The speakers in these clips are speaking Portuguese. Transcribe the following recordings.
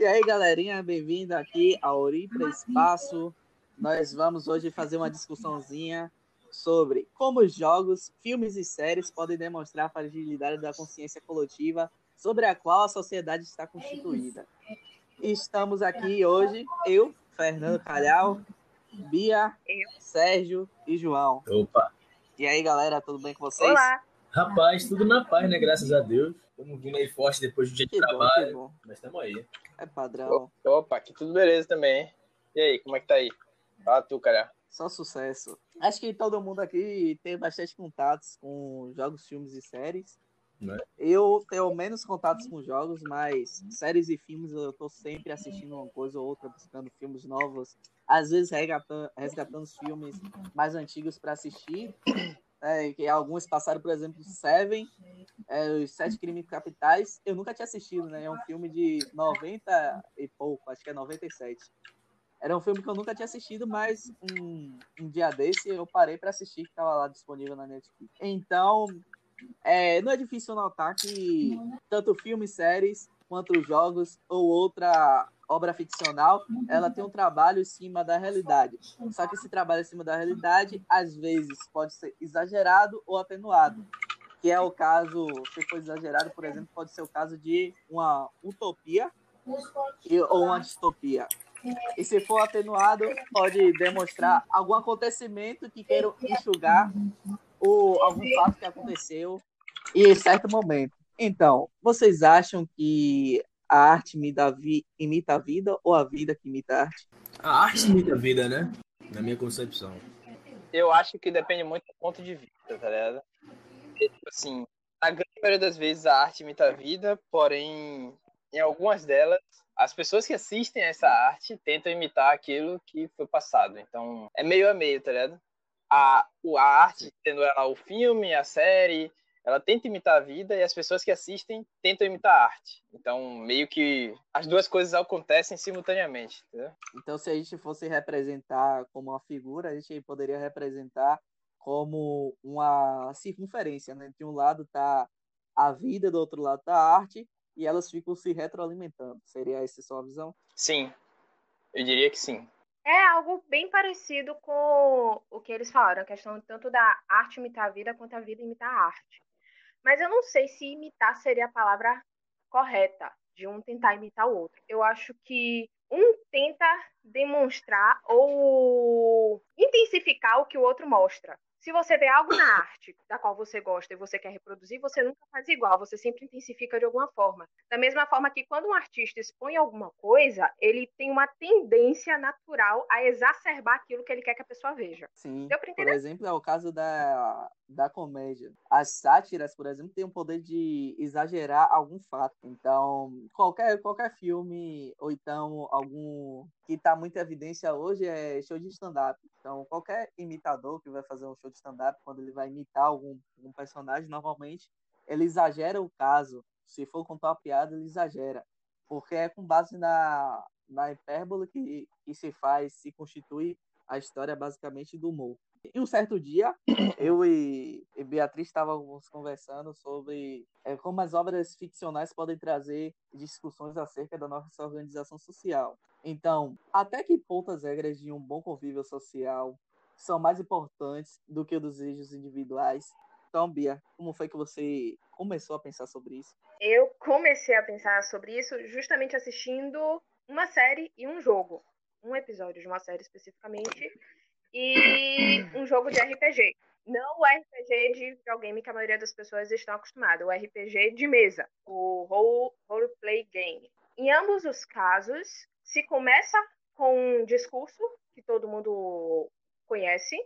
E aí, galerinha, bem-vindo aqui ao Oripra Espaço. Nós vamos hoje fazer uma discussãozinha sobre como os jogos, filmes e séries podem demonstrar a fragilidade da consciência coletiva sobre a qual a sociedade está constituída. Estamos aqui hoje, eu, Fernando Calhau, Bia, Sérgio e João. Opa! E aí, galera, tudo bem com vocês? Olá! Rapaz, tudo na paz, né? Graças a Deus. Estamos vindo aí forte depois do dia de Que bom, trabalho. que bom. Mas estamos aí. É padrão, Opa, aqui tudo beleza também. hein? E aí, como é que tá aí? Fala tu, cara. só sucesso. Acho que todo mundo aqui tem bastante contatos com jogos, filmes e séries. Né? Eu tenho menos contatos com jogos, mas séries e filmes eu tô sempre assistindo uma coisa ou outra, buscando filmes novos. Às vezes resgatando, resgatando os filmes mais antigos para assistir. É, que alguns passaram, por exemplo, Seven, é, Os Sete Crimes Capitais. Eu nunca tinha assistido, né? É um filme de 90 e pouco, acho que é 97. Era um filme que eu nunca tinha assistido, mas um, um dia desse eu parei para assistir, que estava lá disponível na Netflix. Então, é, não é difícil notar que tanto filmes, séries, quanto jogos ou outra obra ficcional, ela tem um trabalho em cima da realidade. Só que esse trabalho em cima da realidade, às vezes, pode ser exagerado ou atenuado. Que é o caso, se for exagerado, por exemplo, pode ser o caso de uma utopia e- ou uma distopia. E se for atenuado, pode demonstrar algum acontecimento que queiram enxugar ou algum fato que aconteceu em certo momento. Então, vocês acham que a arte imita a, vi- imita a vida ou a vida que imita a arte? A arte imita a vida, né? Na minha concepção. Eu acho que depende muito do ponto de vista, tá ligado? Porque, tipo assim, na grande maioria das vezes a arte imita a vida, porém, em algumas delas, as pessoas que assistem a essa arte tentam imitar aquilo que foi passado. Então, é meio a meio, tá ligado? A, o- a arte, tendo ela o filme, a série, ela tenta imitar a vida e as pessoas que assistem tentam imitar a arte. Então, meio que as duas coisas acontecem simultaneamente, entendeu? Então, se a gente fosse representar como uma figura, a gente poderia representar como uma circunferência, né? De um lado tá a vida, do outro lado tá a arte, e elas ficam se retroalimentando. Seria essa sua visão? Sim, eu diria que sim. É algo bem parecido com o que eles falaram, a questão tanto da arte imitar a vida quanto a vida imitar a arte. Mas eu não sei se imitar seria a palavra correta, de um tentar imitar o outro. Eu acho que um tenta demonstrar ou intensificar o que o outro mostra. Se você vê algo na arte da qual você gosta e você quer reproduzir, você nunca faz igual, você sempre intensifica de alguma forma. Da mesma forma que quando um artista expõe alguma coisa, ele tem uma tendência natural a exacerbar aquilo que ele quer que a pessoa veja. Sim. Por exemplo, é o caso da, da comédia. As sátiras, por exemplo, têm o poder de exagerar algum fato. Então, qualquer, qualquer filme, ou então algum que está muito em evidência hoje é show de stand-up. Então, qualquer imitador que vai fazer um show de stand-up, quando ele vai imitar algum, algum personagem, normalmente ele exagera o caso. Se for contar uma piada, ele exagera. Porque é com base na, na hipérbole que, que se faz, se constitui a história basicamente do humor. E um certo dia, eu e, e Beatriz estávamos conversando sobre é, como as obras ficcionais podem trazer discussões acerca da nossa organização social. Então, até que ponto as regras de um bom convívio social são mais importantes do que os desejos individuais? Então, Bia, como foi que você começou a pensar sobre isso? Eu comecei a pensar sobre isso justamente assistindo uma série e um jogo. Um episódio de uma série especificamente e um jogo de RPG. Não o RPG de videogame que a maioria das pessoas estão acostumadas, o RPG de mesa, o role, roleplay game. Em ambos os casos, se começa com um discurso que todo mundo conhece.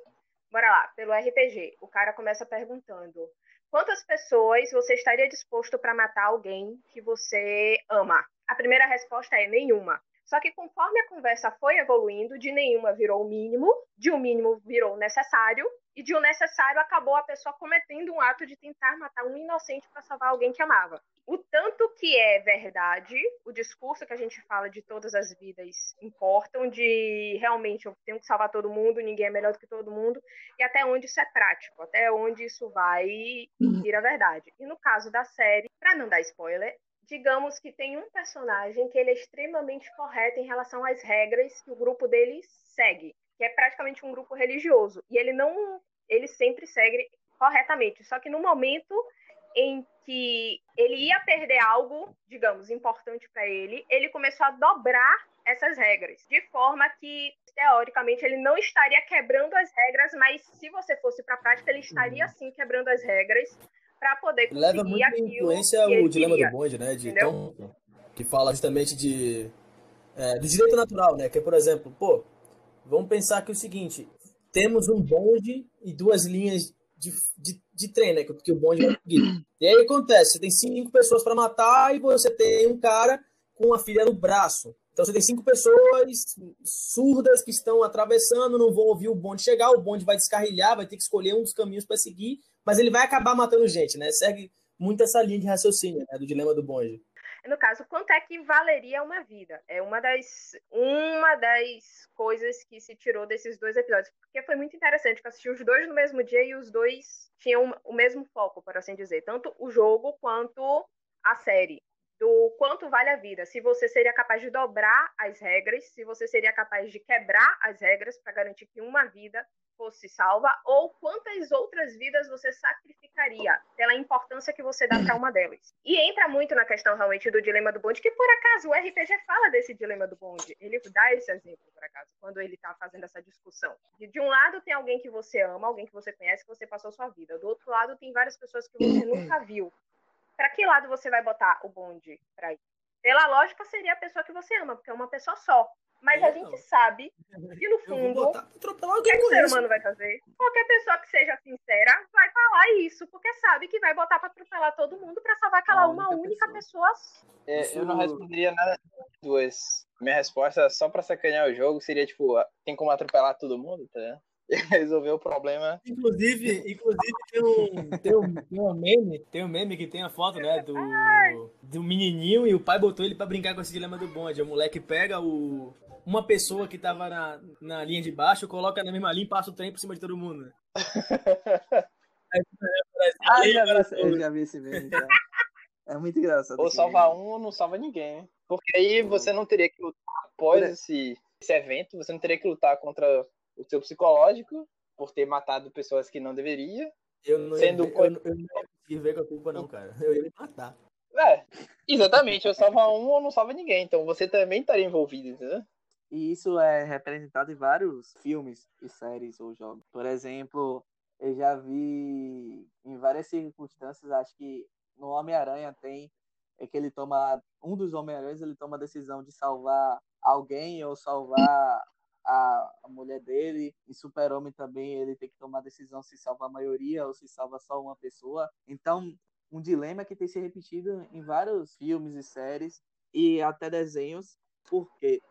Bora lá, pelo RPG. O cara começa perguntando: quantas pessoas você estaria disposto para matar alguém que você ama? A primeira resposta é nenhuma. Só que conforme a conversa foi evoluindo, de nenhuma virou o mínimo, de um mínimo virou o necessário, e de um necessário acabou a pessoa cometendo um ato de tentar matar um inocente para salvar alguém que amava. O tanto que é verdade, o discurso que a gente fala de todas as vidas importam, de realmente eu tenho que salvar todo mundo, ninguém é melhor do que todo mundo, e até onde isso é prático, até onde isso vai vira verdade. E no caso da série, para não dar spoiler, digamos que tem um personagem que ele é extremamente correto em relação às regras que o grupo dele segue, que é praticamente um grupo religioso, e ele não, ele sempre segue corretamente, só que no momento em que ele ia perder algo, digamos, importante para ele, ele começou a dobrar essas regras, de forma que teoricamente ele não estaria quebrando as regras, mas se você fosse para a prática, ele estaria sim quebrando as regras para poder conseguir Leva muito aquilo influência o dilema queria. do bonde, né? De? Tom, que fala justamente de é, do direito natural, né? Que é, por exemplo, pô, vamos pensar que é o seguinte: temos um bonde e duas linhas de, de, de trem, né? Que, que o bonde vai seguir. E aí acontece: você tem cinco pessoas para matar e você tem um cara com uma filha no braço. Então você tem cinco pessoas surdas que estão atravessando, não vão ouvir o bonde chegar, o bonde vai descarrilhar, vai ter que escolher um dos caminhos para seguir, mas ele vai acabar matando gente, né? Segue muito essa linha de raciocínio, né? Do dilema do bonde. No caso, quanto é que valeria uma vida? É uma das, uma das coisas que se tirou desses dois episódios. Porque foi muito interessante que eu assisti os dois no mesmo dia e os dois tinham o mesmo foco, por assim dizer. Tanto o jogo quanto a série. Do quanto vale a vida. Se você seria capaz de dobrar as regras, se você seria capaz de quebrar as regras para garantir que uma vida fosse salva, ou quantas outras vidas você sacrificaria pela importância que você dá para uma delas. E entra muito na questão realmente do dilema do bonde, que por acaso o RPG fala desse dilema do bonde. Ele dá esse exemplo, por acaso, quando ele está fazendo essa discussão. De, de um lado tem alguém que você ama, alguém que você conhece, que você passou sua vida. Do outro lado tem várias pessoas que você nunca viu. Para que lado você vai botar o bonde para ir? Pela lógica seria a pessoa que você ama, porque é uma pessoa só. Mas É, a gente não. sabe que no Eu fundo botar pra atropelar o que, é o ser humano vai fazer? Qualquer pessoa que seja sincera vai falar isso, porque sabe que vai botar pra atropelar todo mundo pra salvar aquela A uma única pessoa. pessoa. É, Eu não responderia nada das duas. Minha resposta, só pra sacanear o jogo, seria tipo, tem como atropelar todo mundo, tá? resolver o problema. Inclusive, inclusive tem um, tem um, tem um meme, tem um meme que tem a foto, né, do, do menininho e o pai botou ele pra brincar com esse dilema do bonde. O moleque pega o, uma pessoa que tava na, na linha de baixo, coloca na mesma linha e passa o trem por cima de todo mundo. Ah, eu já vi, esse- eu já vi esse meme. já. É muito engraçado. Ou salva meme. um ou não salva ninguém. né? Porque aí você não teria que lutar após esse, esse evento, você não teria que lutar contra o seu psicológico por ter matado pessoas que não deveria. Eu não, Sendo ia, co- eu, não- eu não ia ver com a culpa não, cara. Eu ia me matar. É, exatamente, ou salva um ou não salva ninguém. Então você também estaria envolvido, entendeu? E isso é representado em vários filmes e séries ou jogos. Por exemplo, eu já vi em várias circunstâncias, acho que no Homem-Aranha tem é que ele toma um dos Homem-Aranhas, ele toma a decisão de salvar alguém ou salvar a, a mulher dele. Em Super-Homem também ele tem que tomar a decisão se salva a maioria ou se salva só uma pessoa. Então, um dilema que tem se repetido em vários filmes e séries e até desenhos, porque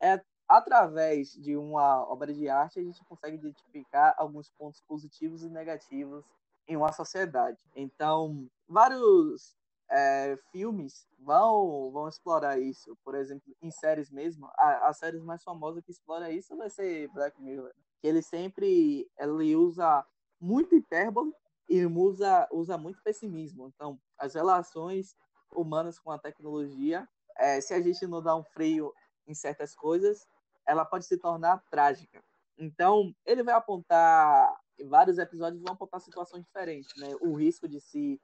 é através de uma obra de arte a gente consegue identificar alguns pontos positivos e negativos em uma sociedade. Então, vários é, filmes vão, vão explorar isso. Por exemplo, em séries mesmo, a, a série mais famosa que explora isso vai ser Black Mirror. né? Que ele sempre ele usa muito hipérbole e usa, usa muito pessimismo. Então, as relações humanas com a tecnologia, é, se a gente não dá um freio em certas coisas, ela pode se tornar trágica. Então, ele vai apontar, vários episódios vão apontar situações diferentes, né? O risco de se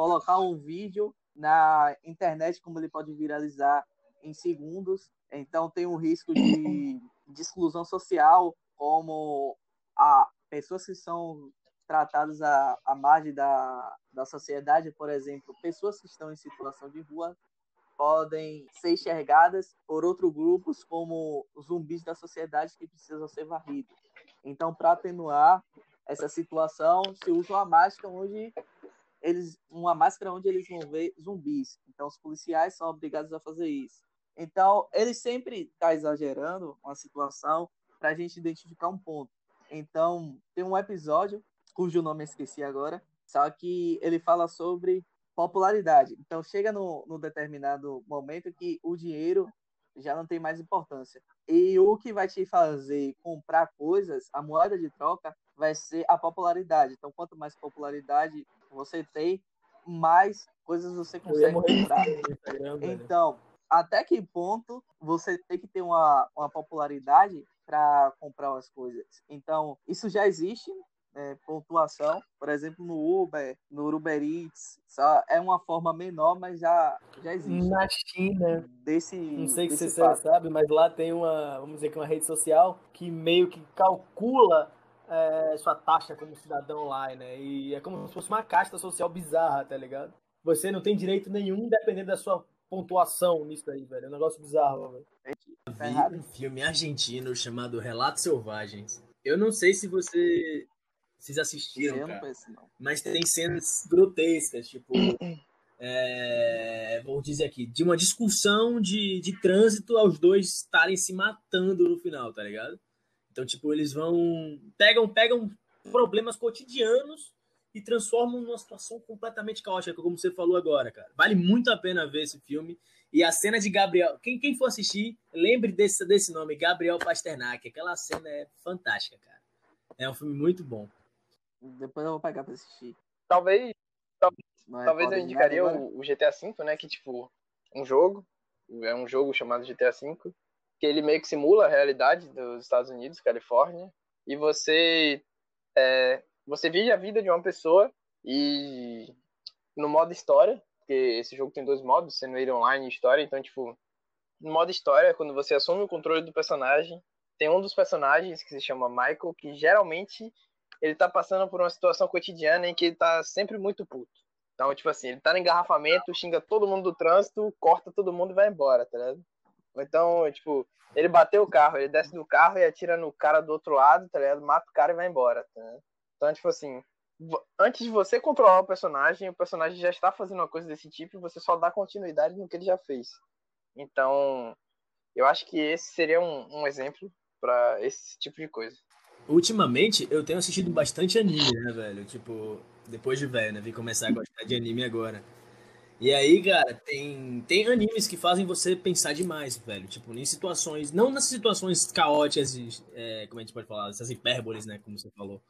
colocar um vídeo na internet, como ele pode viralizar em segundos. Então, tem um risco de, de exclusão social, como a pessoas que são tratadas à, à margem da, da sociedade, por exemplo, pessoas que estão em situação de rua podem ser enxergadas por outros grupos como zumbis da sociedade que precisam ser varridos. Então, para atenuar essa situação, se usa uma máscara onde eles uma máscara onde eles vão ver zumbis. Então, os policiais são obrigados a fazer isso. Então, ele sempre está exagerando uma situação para a gente identificar um ponto. Então, tem um episódio cujo nome eu esqueci agora, só que ele fala sobre popularidade. Então chega no, no determinado momento que o dinheiro já não tem mais importância. E o que vai te fazer comprar coisas, a moeda de troca, vai ser a popularidade. Então, quanto mais popularidade você tem, mais coisas você consegue comprar. velho. Então, até que ponto você tem que ter uma, uma popularidade para comprar as coisas? Então, isso já existe, é, pontuação, por exemplo, no Uber, no Uber Eats, só é uma forma menor, mas já, já existe. Na China, Desse, não sei se você fato. sabe, mas lá tem uma, vamos dizer que uma rede social que meio que calcula é, sua taxa como cidadão lá, né? E é como se fosse uma casta social bizarra, tá ligado? Você não tem direito nenhum dependendo da sua pontuação nisso aí, velho. É um negócio bizarro, velho. Tá vi um filme argentino chamado Relatos Selvagens. Eu não sei se você vocês assistiram, Eu não cara, conheço, não. mas tem cenas grotescas, tipo, é, vou dizer aqui, de uma discussão de, de trânsito aos dois estarem se matando no final, tá ligado? Então, tipo, eles vão pegam pegam problemas cotidianos e transformam numa situação completamente caótica, como você falou agora, cara. Vale muito a pena ver esse filme. E a cena de Gabriel, quem, quem for assistir, lembre desse, desse nome, Gabriel Pasternak. Aquela cena é fantástica, cara. É um filme muito bom. Depois eu vou pegar pra assistir. Talvez, é talvez eu foda de indicaria o, o GTA V, né? Que, tipo, um jogo. É um jogo chamado GTA V. Que ele meio que simula a realidade dos Estados Unidos, Califórnia. E você. É, você vive a vida de uma pessoa e no modo história, porque esse jogo tem dois modos, sendo ele online e história, então, tipo, no modo história, quando você assume o controle do personagem, tem um dos personagens que se chama Michael, que geralmente ele tá passando por uma situação cotidiana em que ele tá sempre muito puto. Então, tipo assim, ele tá no engarrafamento, xinga todo mundo do trânsito, corta todo mundo e vai embora, tá ligado? Então, tipo, ele bateu o carro, ele desce do carro e atira no cara do outro lado, tá ligado? Mata o cara e vai embora, tá? Então, tipo assim, antes de você controlar o personagem, o personagem já está fazendo uma coisa desse tipo e você só dá continuidade no que ele já fez. Então, eu acho que esse seria um, um exemplo pra esse tipo de coisa. Ultimamente, eu tenho assistido bastante anime, né, velho? Tipo, depois de velho, né? Vim começar a gostar de anime agora. E aí, cara, tem, tem animes que fazem você pensar demais, velho. Tipo, em situações. Não nas situações caóticas, é, como a gente pode falar, essas hipérboles, né? Como você falou.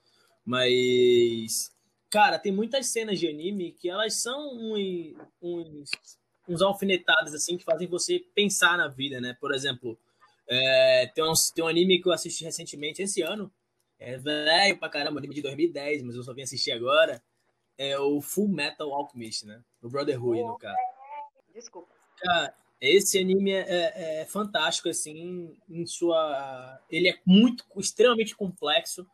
Mas. Cara, tem muitas cenas de anime que elas são uns, uns, uns alfinetados, assim, que fazem você pensar na vida, né? Por exemplo, é, tem, um, tem um anime que eu assisti recentemente esse ano. É velho pra caramba, anime de 2010, mas eu só vim assistir agora. É o Full Metal Alchemist, né? O Brotherhood, no caso. Desculpa. Cara, esse anime é, é- é fantástico, assim, em sua. Ele é muito, extremamente complexo.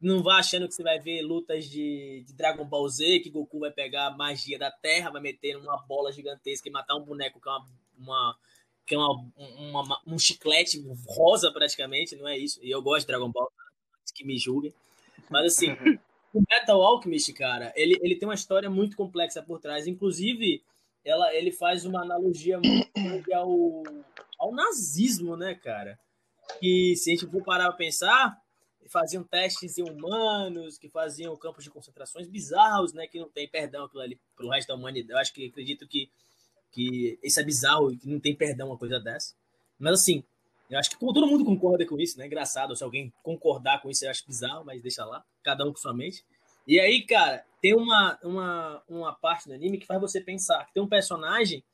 Não vá achando que você vai ver lutas de, de Dragon Ball Z, que Goku vai pegar a magia da Terra, vai meter numa bola gigantesca e matar um boneco que é uma. uma que é uma, uma- um chiclete rosa, praticamente, não é isso. E eu gosto de Dragon Ball, antes que me julguem. Mas assim, o Metal Alchemist, cara, ele, ele tem uma história muito complexa por trás. Inclusive, ela, ele faz uma analogia muito ao, ao nazismo, né, cara? Que se a gente for parar pra pensar, faziam testes em humanos, que faziam campos de concentrações bizarros, né? Que não tem perdão aquilo ali pelo resto da humanidade. Eu acho que acredito que, que isso é bizarro e que não tem perdão uma coisa dessa. Mas assim, eu acho que todo mundo concorda com isso, né? Engraçado, se alguém concordar com isso, eu acho bizarro, mas deixa lá, cada um com sua mente. E aí, cara, tem uma, uma, uma parte do anime que faz você pensar que tem um personagem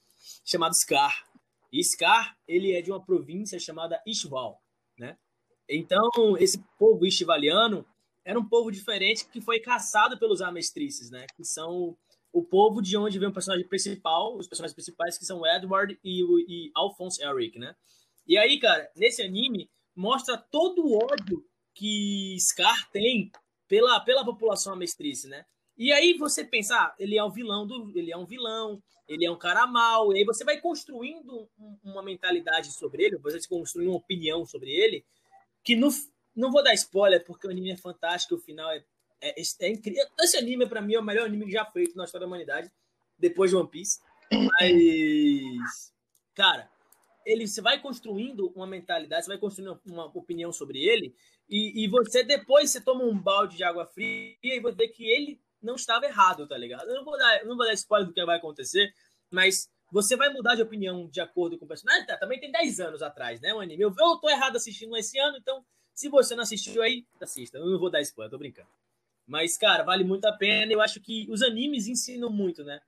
chamado Scar. E Scar, ele é de uma província chamada Ishval, né? Então, esse povo ishvaliano era um povo diferente que foi caçado pelos amestrices, né? Que são o povo de onde vem o personagem principal, os personagens principais que são Edward e e Alphonse Eric, né? E aí, cara, nesse anime mostra todo o ódio que Scar tem pela, pela população amestrice, né? E aí você pensa, ah, ele é um vilão do, ele é um vilão, ele é um cara mau, e aí você vai construindo um- uma mentalidade sobre ele, você construindo uma opinião sobre ele, que no, não vou dar spoiler porque o anime é fantástico, o final é, é, é incrível. Esse anime para mim é o melhor anime já feito na história da humanidade, depois de One Piece. Mas cara, ele você vai construindo uma mentalidade, você vai construindo uma opinião sobre ele, e, e você depois você toma um balde de água fria e você vê que ele não estava errado, tá ligado? Eu não vou dar, não vou dar spoiler do que vai acontecer, mas você vai mudar de opinião de acordo com o personagem. Tá, também tem 10 anos atrás, né? O anime. Eu, eu tô errado assistindo esse ano, então se você não assistiu aí, assista. Eu não vou dar spoiler, tô brincando. Mas, cara, vale muito a pena. Eu acho que os animes ensinam muito, né?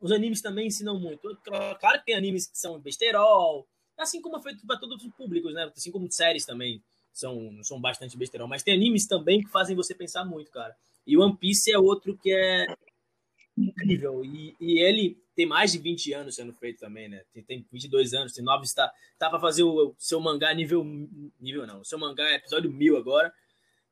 os animes também ensinam muito. Claro que tem animes que são besterol, assim como é feito para todos os públicos, né? Assim como séries também são, são bastante besterol. Mas tem animes também que fazem você pensar muito, cara. E One Piece é outro que é incrível. E, e ele tem mais de 20 anos sendo feito também, né? Tem, tem 22 anos, tem 9, está, tá fazer o, seu mangá nível. Nível não, o seu mangá é episódio 1000 agora.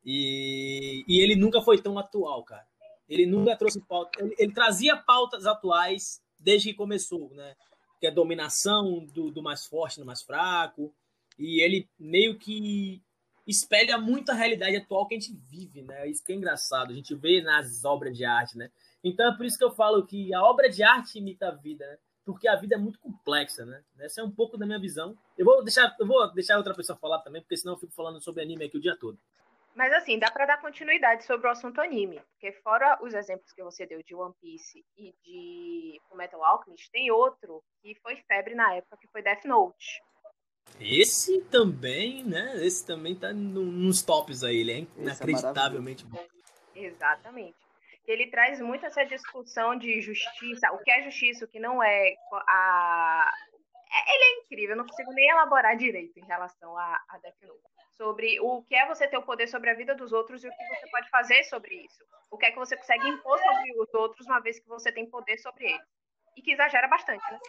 E, e ele nunca foi tão atual, cara. Ele nunca trouxe pauta. Ele, ele trazia pautas atuais desde que começou, né? Que é dominação do, do mais forte no mais fraco. E ele meio que espelha muito a realidade atual que a gente vive, né? Isso que é engraçado, a gente vê nas obras de arte, né? Então é por isso que eu falo que a obra de arte imita a vida, né? Porque a vida é muito complexa, né? Essa é um pouco da minha visão. Eu vou deixar, eu vou deixar outra pessoa falar também, porque senão eu fico falando sobre anime aqui o dia todo. Mas assim, dá para dar continuidade sobre o assunto anime, porque fora os exemplos que você deu de One Piece e de Metal Alchemist, tem outro que foi febre na época, que foi Death Note. Esse também, né? Esse também tá no, nos tops aí, ele é, é inacreditavelmente é bom. Exatamente. Ele traz muito essa discussão de justiça, o que é justiça, o que não é. A... É, ele é incrível, eu não consigo nem elaborar direito em relação a, a Death Note. Sobre o que é você ter o poder sobre a vida dos outros e o que você pode fazer sobre isso. O que é que você consegue impor sobre os outros uma vez que você tem poder sobre eles. E que exagera bastante, né?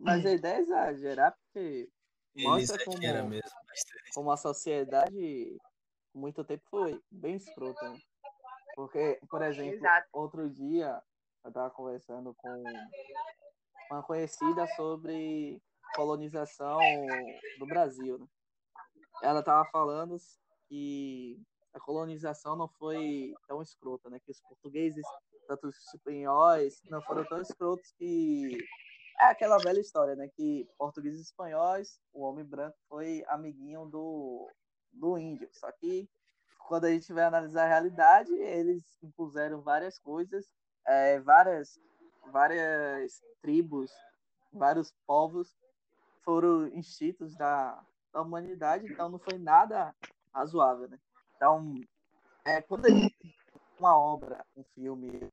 Mas a ideia é exagerar, porque mostra como, mesmo, como a sociedade muito tempo foi bem escrota. Né? Porque, por exemplo, Exato. outro dia eu estava conversando com uma conhecida sobre colonização do Brasil. Né? Ela estava falando que a colonização não foi tão escrota, né? Que os portugueses, tanto os espanhóis, não foram tão escrotos que é aquela velha história, né? Que portugueses e espanhóis, o homem branco foi amiguinho do, do índio. Só que quando a gente vai analisar a realidade, eles impuseram várias coisas, é, várias, várias tribos, vários povos foram instintos da, da humanidade, então não foi nada razoável, né? Então, é, quando a gente uma obra, um filme,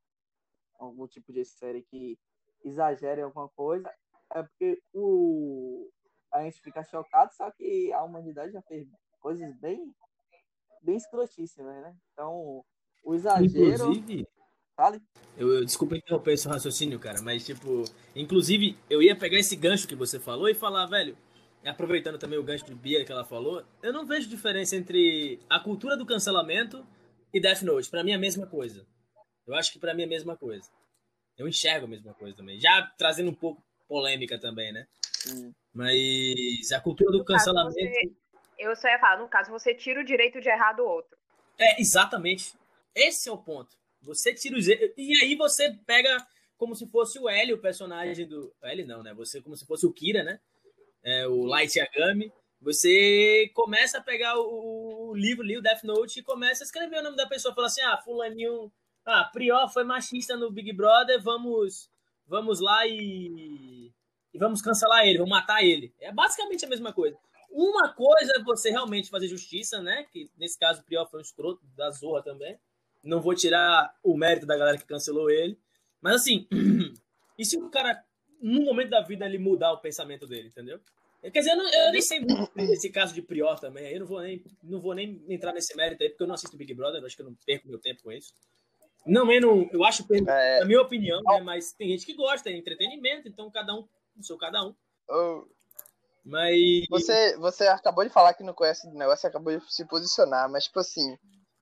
algum tipo de série que exagera em alguma coisa, é porque o, a gente fica chocado, só que a humanidade já fez coisas bem, bem escrotíssimas, né? Então, o exagero. Inclusive, Fale. Eu, eu, desculpa interromper esse raciocínio, cara, mas tipo, inclusive, eu ia pegar esse gancho que você falou e falar, velho, aproveitando também o gancho de Bia que ela falou, eu não vejo diferença entre a cultura do cancelamento e Death Note. Para mim é a mesma coisa. Eu acho que para mim é a mesma coisa. Eu enxergo a mesma coisa também. Já trazendo um pouco polêmica também, né? Hum. Mas a cultura do cancelamento. Você, eu só ia falar, no caso, você tira o direito de errar do outro. É, exatamente. Esse é o ponto. Você tira o. E aí você pega como se fosse o L, o personagem do. L não, né? Você como se fosse o Kira, né? É, o Light Yagami. Você começa a pegar o, livro ali, o Death Note, e começa a escrever o nome da pessoa. Fala assim: ah, Fulaninho ah, Prior foi machista no Big Brother, vamos, vamos lá e, e vamos cancelar ele, vamos matar ele. É basicamente a mesma coisa. Uma coisa é você realmente fazer justiça, né? Que nesse caso o Prior foi um escroto da Zorra também. Não vou tirar o mérito da galera que cancelou ele. Mas assim, e se o cara, num momento da vida, ele mudar o pensamento dele, entendeu? Quer dizer, eu, não, eu nem sei muito desse caso de Prior também. Eu não vou, nem, não vou nem entrar nesse mérito aí, porque eu não assisto Big Brother, acho que eu não perco meu tempo com isso. Não, eu, não, eu acho, é... na minha opinião, né, mas tem gente que gosta, é entretenimento, então cada um, o seu cada um. Oh. Mas. Você, você acabou de falar que não conhece o negócio, acabou de se posicionar, mas, tipo assim,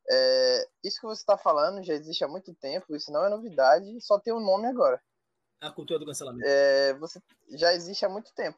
é, isso que você está falando já existe há muito tempo, isso não é novidade, só tem um nome agora. A cultura do cancelamento. É, você já existe há muito tempo.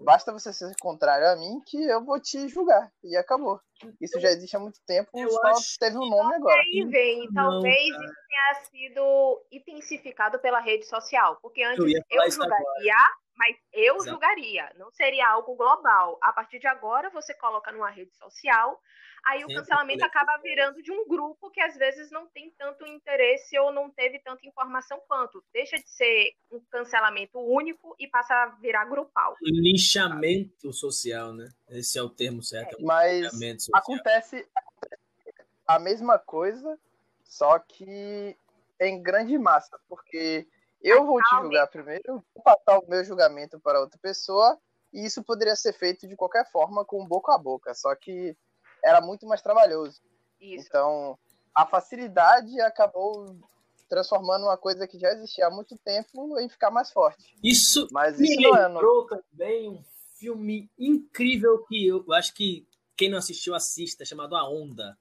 Basta você ser contrário a mim que eu vou te julgar. E acabou. Isso já existe há muito tempo, eu só teve um nome agora. Aí vem, talvez não, isso tenha sido intensificado pela rede social. Porque antes eu, eu julgaria, mas eu Exato. julgaria. Não seria algo global. A partir de agora, você coloca numa rede social aí o cancelamento acaba virando de um grupo que às vezes não tem tanto interesse ou não teve tanta informação quanto. Deixa de ser um cancelamento único e passa a virar grupal. Linchamento social, né? Esse é o termo certo. É. Mas acontece a mesma coisa, só que em grande massa, porque Eu vou te julgar primeiro, vou passar o meu julgamento para outra pessoa, e isso poderia ser feito de qualquer forma, com boca a boca, só que era muito mais trabalhoso. Isso. Então, a facilidade acabou transformando uma coisa que já existia há muito tempo em ficar mais forte. Isso Mas me isso não é lembrou também um filme incrível que eu acho que quem não assistiu assista, chamado A Onda.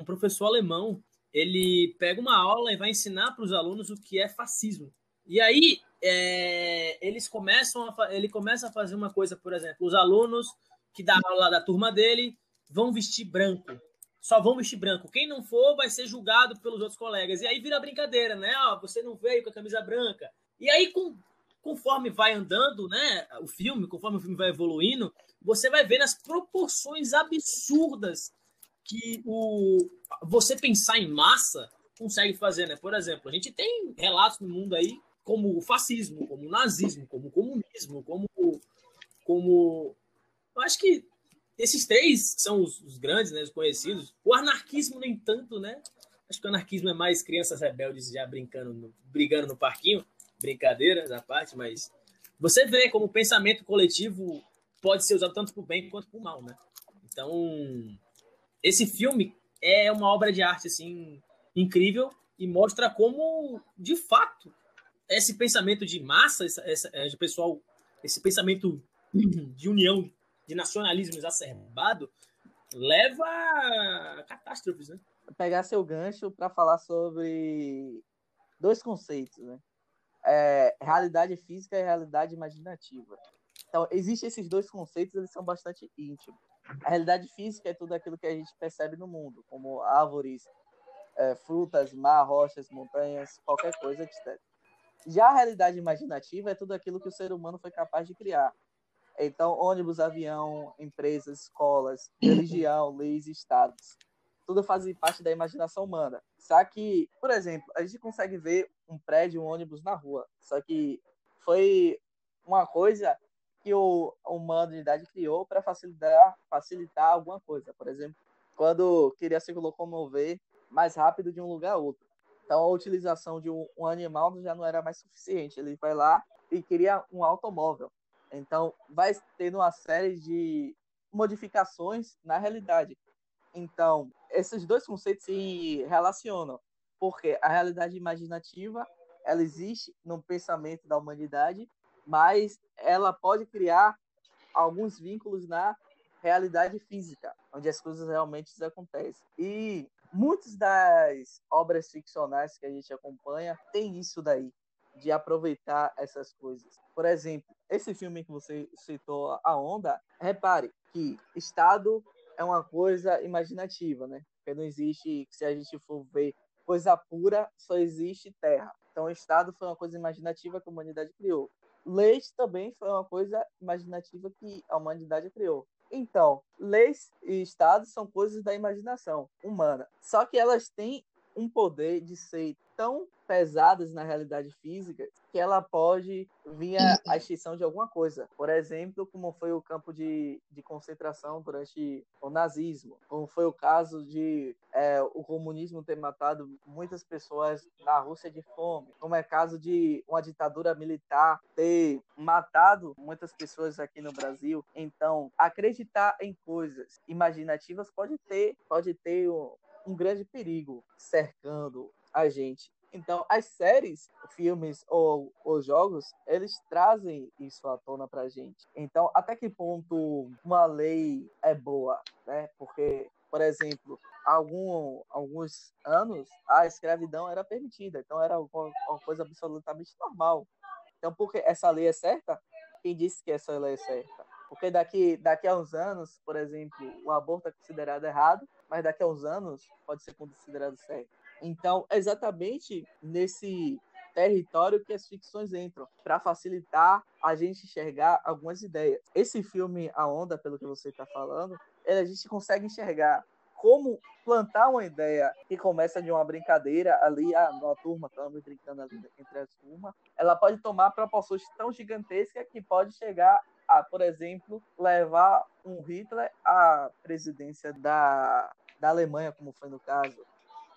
Um professor alemão, ele pega uma aula e vai ensinar para os alunos o que é fascismo. E aí é, eles começam a, ele começa a fazer uma coisa, por exemplo, os alunos que dá aula da turma dele vão vestir branco. Só vão vestir branco. Quem não for vai ser julgado pelos outros colegas. E aí vira brincadeira, né? Ó, você não veio com a camisa branca. E aí, com, conforme vai andando, né, o filme, conforme o filme vai evoluindo, você vai ver nas proporções absurdas que o você pensar em massa consegue fazer, né? Por exemplo, a gente tem relatos no mundo aí como o fascismo, como o nazismo, como o comunismo, como como eu acho que esses três são os, os grandes, né, os conhecidos. O anarquismo nem tanto, né? Acho que o anarquismo é mais crianças rebeldes já brincando, no- brigando no parquinho, brincadeira da parte, mas você vê como o pensamento coletivo pode ser usado tanto para o bem quanto para o mal, né? Então, esse filme é uma obra de arte assim incrível e mostra como, de fato, esse pensamento de massa, essa, é, pessoal, esse pensamento de união, de nacionalismo exacerbado, leva a catástrofes, né? pegar seu gancho para falar sobre dois conceitos, né? É, realidade física e realidade imaginativa. Então, existem esses dois conceitos, eles são bastante íntimos. A realidade física é tudo aquilo que a gente percebe no mundo, como árvores, é, frutas, mar, rochas, montanhas, qualquer coisa, etc. Já a realidade imaginativa é tudo aquilo que o ser humano foi capaz de criar. Então, ônibus, avião, empresas, escolas, religião, leis estados tudo fazem parte da imaginação humana. Só que, por exemplo, a gente consegue ver um prédio, um ônibus na rua. Só que foi uma coisa que o, a humanidade criou para facilitar, facilitar alguma coisa. Por exemplo, quando queria se locomover mais rápido de um lugar a outro. Então, a utilização de um, animal já não era mais suficiente. Ele vai lá e cria um automóvel. Então, vai tendo uma série de modificações na realidade. Então, esses dois conceitos se relacionam, porque a realidade imaginativa ela existe no pensamento da humanidade, mas ela pode criar alguns vínculos na realidade física, onde as coisas realmente acontecem. E muitas das obras ficcionais que a gente acompanha tem isso daí, de aproveitar essas coisas. Por exemplo, esse filme que você citou, A Onda, repare que Estado é uma coisa imaginativa, né? Porque não existe, se a gente for ver coisa pura, só existe terra. Então, Estado foi uma coisa imaginativa que a humanidade criou. Leis também foi uma coisa imaginativa que a humanidade criou. Então, leis e estados são coisas da imaginação humana. Só que elas têm um poder de ser tão pesadas na realidade física que ela pode vir à extinção de alguma coisa. Por exemplo, como foi o campo de, de concentração durante o nazismo, como foi o caso de é, o comunismo ter matado muitas pessoas na Rússia de fome, como é caso de uma ditadura militar ter matado muitas pessoas aqui no Brasil. Então, acreditar em coisas imaginativas pode ter, pode ter um grande perigo cercando a gente. Então, as séries, filmes ou os jogos, eles trazem isso à tona pra gente. Então, até que ponto uma lei é boa, né? Porque, por exemplo, algum, alguns anos a escravidão era permitida, então era uma, uma coisa absolutamente normal. Então, porque essa lei é certa? Quem disse que essa lei é certa? Porque daqui, daqui a uns anos, por exemplo, o aborto é considerado errado, mas daqui a uns anos pode ser considerado certo. Então, exatamente nesse território que as ficções entram, para facilitar a gente enxergar algumas ideias. Esse filme, A Onda, pelo que você está falando, a gente consegue enxergar como plantar uma ideia que começa de uma brincadeira ali, ah, numa turma, estamos brincando ali entre as turmas, ela pode tomar proporções tão gigantescas que pode chegar a, por exemplo, levar um Hitler à presidência da, da Alemanha, como foi no caso.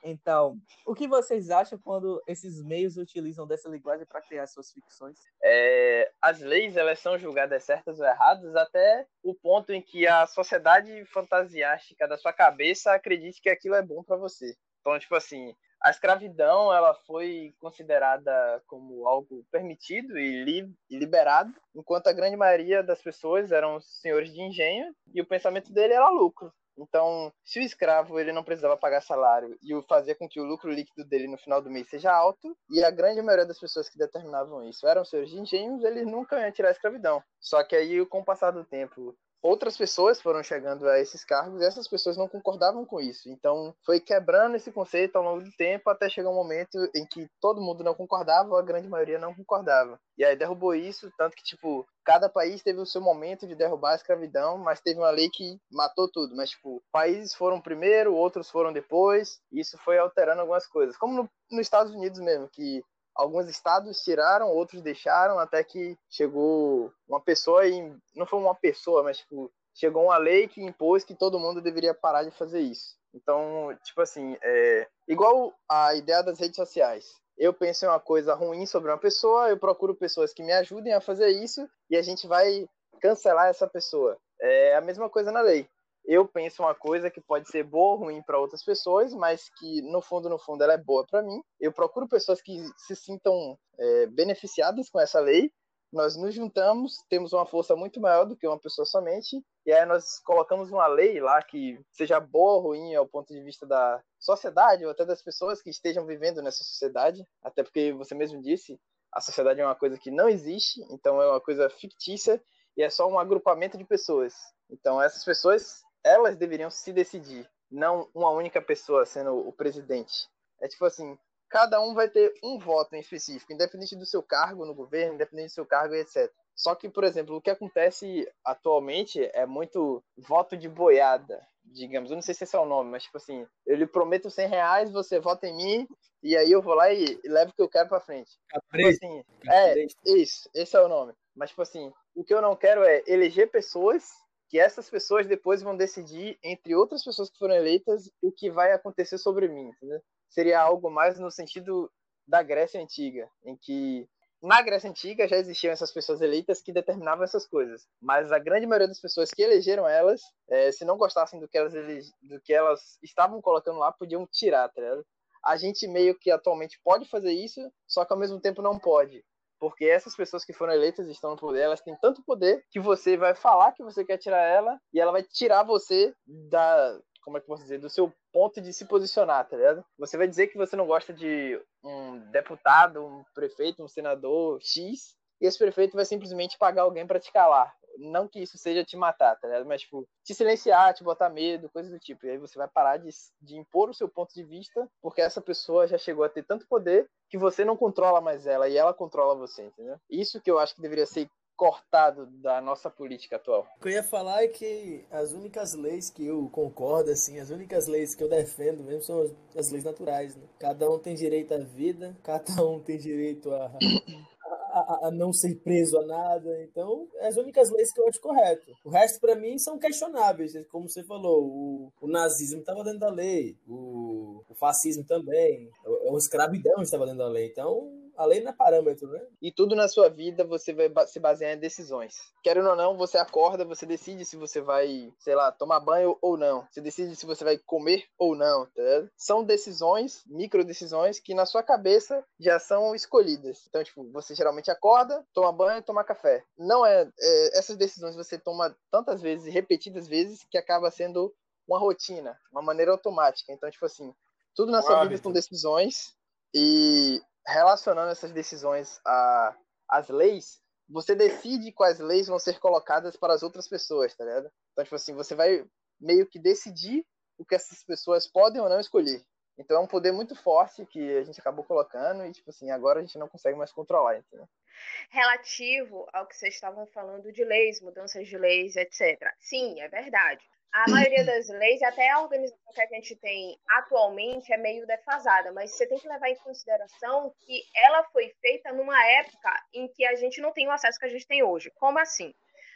Então, o que vocês acham quando esses meios utilizam dessa linguagem para criar suas ficções? É, as leis elas são julgadas certas ou erradas até o ponto em que a sociedade fantasiástica da sua cabeça acredite que aquilo é bom para você. Então, tipo assim, a escravidão ela foi considerada como algo permitido e, li liberado, enquanto a grande maioria das pessoas eram senhores de engenho e o pensamento dele era lucro. Então, se o escravo ele não precisava pagar salário e o fazia com que o lucro líquido dele no final do mês seja alto, e a grande maioria das pessoas que determinavam isso eram senhores de engenhos, eles nunca iam tirar a escravidão. Só que aí, com o passar do tempo, outras pessoas foram chegando a esses cargos e essas pessoas não concordavam com isso. Então, foi quebrando esse conceito ao longo do tempo até chegar um momento em que todo mundo não concordava, ou a grande maioria não concordava. E aí derrubou isso, tanto que, tipo, cada país teve o seu momento de derrubar a escravidão, mas teve uma lei que matou tudo. Mas, tipo, países foram primeiro, outros foram depois, e isso foi alterando algumas coisas. Como no, nos Estados Unidos mesmo, que alguns estados tiraram, outros deixaram, até que chegou uma pessoa e não foi uma pessoa, mas tipo, chegou uma lei que impôs que todo mundo deveria parar de fazer isso. Então, tipo assim, é igual a ideia das redes sociais. Eu penso em uma coisa ruim sobre uma pessoa, eu procuro pessoas que me ajudem a fazer isso e a gente vai cancelar essa pessoa. É a mesma coisa na lei eu penso uma coisa que pode ser boa ou ruim para outras pessoas, mas que no fundo, no fundo, ela é boa para mim. Eu procuro pessoas que se sintam é, beneficiadas com essa lei. Nós nos juntamos, temos uma força muito maior do que uma pessoa somente, e aí nós colocamos uma lei lá que seja boa ou ruim ao ponto de vista da sociedade ou até das pessoas que estejam vivendo nessa sociedade, até porque você mesmo disse, a sociedade é uma coisa que não existe, então é uma coisa fictícia e é só um agrupamento de pessoas. Então essas pessoas elas deveriam se decidir, não uma única pessoa sendo o presidente. É tipo assim, cada um vai ter um voto em específico, independente do seu cargo no governo, independente do seu cargo, etc. Só que, por exemplo, o que acontece atualmente é muito voto de boiada, digamos. Eu não sei se esse é o nome, mas tipo assim, eu lhe prometo 100 reais, você vota em mim, e aí eu vou lá e, e levo o que eu quero pra frente. Tipo assim, é, isso, esse é o nome. Mas, tipo assim, o que eu não quero é eleger pessoas que essas pessoas depois vão decidir, entre outras pessoas que foram eleitas, o que vai acontecer sobre mim, entendeu? Seria algo mais no sentido da Grécia Antiga, em que na Grécia Antiga já existiam essas pessoas eleitas que determinavam essas coisas, mas a grande maioria das pessoas que elegeram elas, é, se não gostassem do que, elas do que elas estavam colocando lá, podiam tirar, tá? A gente meio que atualmente pode fazer isso, só que ao mesmo tempo não pode porque essas pessoas que foram eleitas estão no poder, elas têm tanto poder que você vai falar que você quer tirar ela e ela vai tirar você da, como é que eu posso dizer, do seu ponto de se posicionar, tá ligado? Você vai dizer que você não gosta de um deputado, um prefeito, um senador X, e esse prefeito vai simplesmente pagar alguém para te calar. Não que isso seja te matar, tá ligado? Mas, tipo, te silenciar, te botar medo, coisas do tipo. E aí você vai parar de, de impor o seu ponto de vista, porque essa pessoa já chegou a ter tanto poder que você não controla mais ela e ela controla você, entendeu? Isso que eu acho que deveria ser cortado da nossa política atual. O que eu ia falar é que as únicas leis que eu concordo, assim, as únicas leis que eu defendo mesmo são as, as leis naturais, né? Cada um tem direito à vida, cada um tem direito a, a, não ser preso a nada. Então, é as únicas leis que eu acho correto. O resto, para mim, são questionáveis. Como você falou, o, o nazismo estava dentro da lei, o, o fascismo também, o, o escravidão estava dentro da lei. Então, a lei não é parâmetro, né? E tudo na sua vida você vai se basear em decisões. Querendo ou não, você acorda, você decide se você vai, sei lá, tomar banho ou não. Você decide se você vai comer ou não, tá? São decisões, micro decisões, que na sua cabeça já são escolhidas. Então, tipo, você geralmente acorda, toma banho, toma café. Não é, é essas decisões você toma tantas vezes, repetidas vezes, que acaba sendo uma rotina, uma maneira automática. Então, tipo assim, tudo na sua vida são decisões e relacionando essas decisões às leis, você decide quais leis vão ser colocadas para as outras pessoas, tá ligado? Então, tipo assim, você vai meio que decidir o que essas pessoas podem ou não escolher. Então é um poder muito forte que a gente acabou colocando e, tipo assim, agora a gente não consegue mais controlar, entendeu? Relativo ao que vocês estavam falando de leis, mudanças de leis, etc. Sim, é verdade a maioria das leis, até a organização que a gente tem atualmente, é meio defasada, mas você tem que levar em consideração que ela foi feita numa época em que a gente não tem o acesso que a gente tem hoje. Como assim?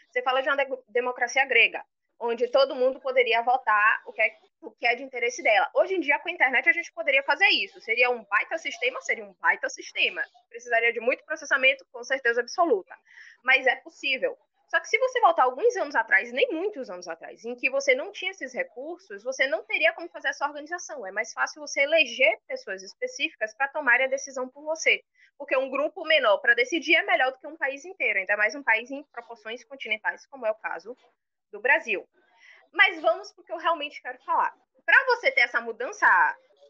Você fala de uma de democracia grega, onde todo mundo poderia votar o que é, o que é de interesse dela. Hoje em dia, com a internet, a gente poderia fazer isso. Seria um baita sistema? Seria um baita sistema. Precisaria de muito processamento, com certeza absoluta. Mas é possível. Só que se você voltar alguns anos atrás, nem muitos anos atrás, em que você não tinha esses recursos, você não teria como fazer essa organização. É mais fácil você eleger pessoas específicas para tomarem a decisão por você. Porque um grupo menor para decidir é melhor do que um país inteiro, ainda mais um país em proporções continentais, como é o caso do Brasil. Mas vamos para o que eu realmente quero falar. Para você ter essa mudança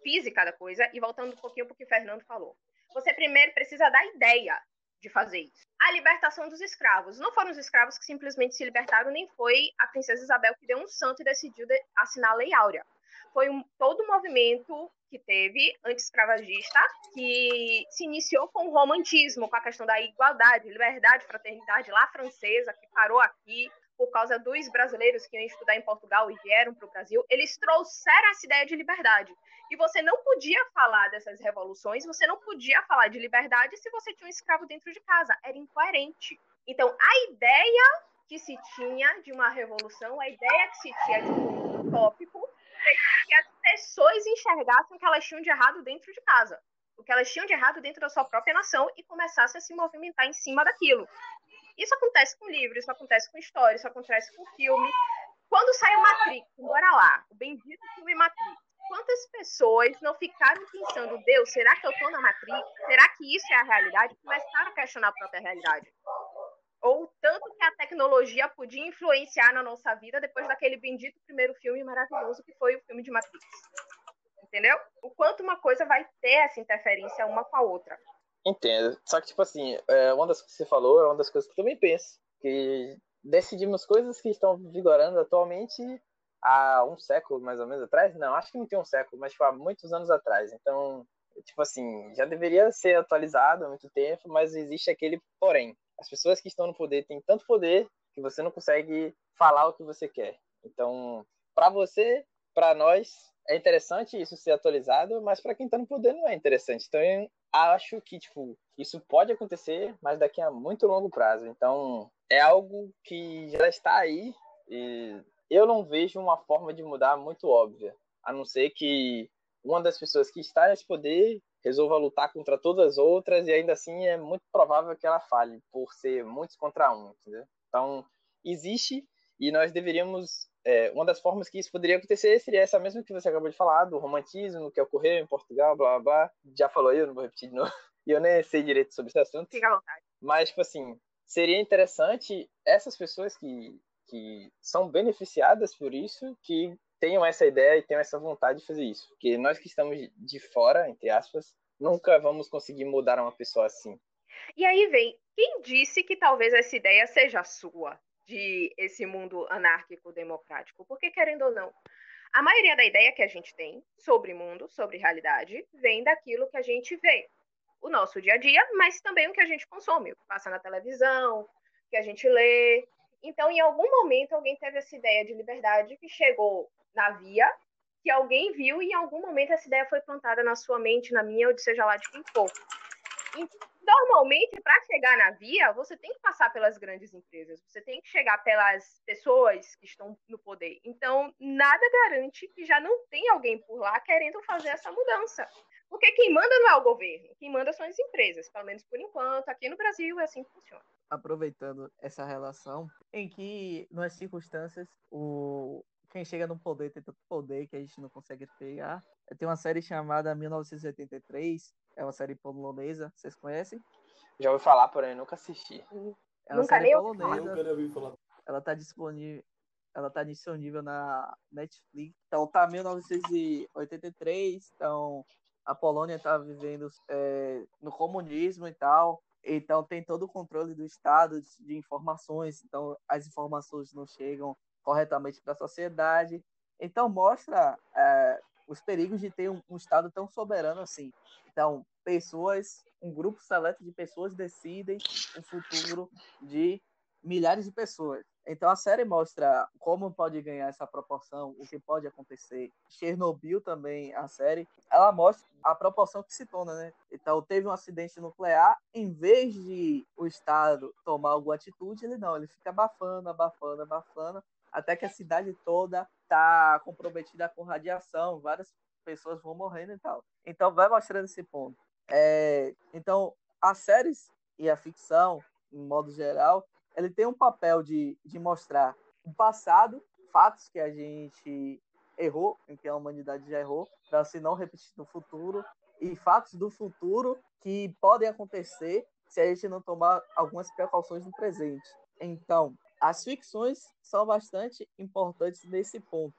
física da coisa, e voltando um pouquinho para o que o Fernando falou, você primeiro precisa da ideia de fazer isso. A libertação dos escravos. Não foram os escravos que simplesmente se libertaram, nem foi a princesa Isabel que deu um santo e decidiu de assinar a Lei Áurea. Foi um, todo um movimento que teve anti-escravagista que se iniciou com o romantismo, com a questão da igualdade, liberdade, fraternidade lá francesa, que parou aqui, por causa dos brasileiros que iam estudar em Portugal e vieram para o Brasil, eles trouxeram essa ideia de liberdade. E você não podia falar dessas revoluções, você não podia falar de liberdade se você tinha um escravo dentro de casa. Era incoerente. Então, a ideia que se tinha de uma revolução, a ideia que se tinha de um utópico, que as pessoas enxergassem o que elas tinham de errado dentro de casa. O que elas tinham de errado dentro da sua própria nação e começassem a se movimentar em cima daquilo. Isso acontece com livro, isso acontece com história, isso acontece com filme. Quando sai o Matrix, bora lá, o bendito filme Matrix. Quantas pessoas não ficaram pensando, Deus, será que eu tô na Matrix? Será que isso é a realidade? Começaram a questionar a própria realidade. Ou tanto que a tecnologia podia influenciar na nossa vida depois daquele bendito primeiro filme maravilhoso que foi o filme de Matrix. Entendeu? O quanto uma coisa vai ter essa interferência uma com a outra. Entendo. Só que, tipo assim, é, uma das coisas que você falou é uma das coisas que eu também penso. Que decidimos coisas que estão vigorando atualmente há um século, mais ou menos, atrás. Não, acho que não tem um século, mas tipo, há muitos anos atrás. Então, tipo assim, já deveria ser atualizado há muito tempo, mas existe aquele porém. As pessoas que estão no poder têm tanto poder que você não consegue falar o que você quer. Então, para você, para nós, é interessante isso ser atualizado, mas para quem está no poder não é interessante. Então, acho que, tipo, isso pode acontecer, mas daqui a muito longo prazo. Então, é algo que já está aí e eu não vejo uma forma de mudar muito óbvia, a não ser que uma das pessoas que está nesse poder resolva lutar contra todas as outras e ainda assim é muito provável que ela falhe por ser muitos contra um, entendeu? Então, existe e nós deveríamos é, uma das formas que isso poderia acontecer seria essa mesma que você acabou de falar, do romantismo que ocorreu em Portugal, blá blá blá. Já falou aí, eu não vou repetir de novo. E eu nem sei direito sobre esse assunto. Fica à vontade. Mas, tipo assim, seria interessante essas pessoas que, que são beneficiadas por isso, que tenham essa ideia e tenham essa vontade de fazer isso. Porque nós que estamos de fora, entre aspas, nunca vamos conseguir mudar uma pessoa assim. E aí vem, quem disse que talvez essa ideia seja sua? De esse mundo anárquico democrático, porque querendo ou não, a maioria da ideia que a gente tem sobre mundo, sobre realidade, vem daquilo que a gente vê, o nosso dia a dia, mas também o que a gente consome, o que passa na televisão, o que a gente lê. Então, em algum momento, alguém teve essa ideia de liberdade que chegou na via, que alguém viu e em algum momento essa ideia foi plantada na sua mente, na minha, ou de seja lá de quem for normalmente, para chegar na via, você tem que passar pelas grandes empresas, você tem que chegar pelas pessoas que estão no poder. Então, nada garante que já não tem alguém por lá querendo fazer essa mudança. Porque quem manda não é o governo, quem manda são as empresas, pelo menos por enquanto. Aqui no Brasil é assim que funciona. Aproveitando essa relação, em que, nas circunstâncias, o, quem chega no poder tem tanto poder que a gente não consegue pegar. Tem uma série chamada 1983, é uma série polonesa, vocês conhecem? Já ouvi falar, porém nunca assisti. É uma nunca série polonesa. Ela tá disponível, ela tá disponível na Netflix. Então tá 1983, então a Polônia tá vivendo é, no comunismo e tal. Então tem todo o controle do Estado de informações, então as informações não chegam corretamente para a sociedade. Então mostra é, os perigos de ter um, um Estado tão soberano assim. Então, pessoas, um grupo seleto de pessoas decidem o futuro de milhares de pessoas. Então a série mostra como pode ganhar essa proporção, o que pode acontecer. Chernobyl também, a série, ela mostra a proporção que se torna, né? Então teve um acidente nuclear, em vez de o Estado tomar alguma atitude, ele não, ele fica abafando, abafando, abafando, até que a cidade toda tá comprometida com radiação, várias pessoas vão morrendo e tal. Então vai mostrando esse ponto. É, então as séries e a ficção, em modo geral, ele tem um papel de, de mostrar o passado, fatos que a gente errou, em que a humanidade já errou, para se não repetir no futuro, e fatos do futuro que podem acontecer se a gente não tomar algumas precauções no presente. Então, as ficções são bastante importantes nesse ponto.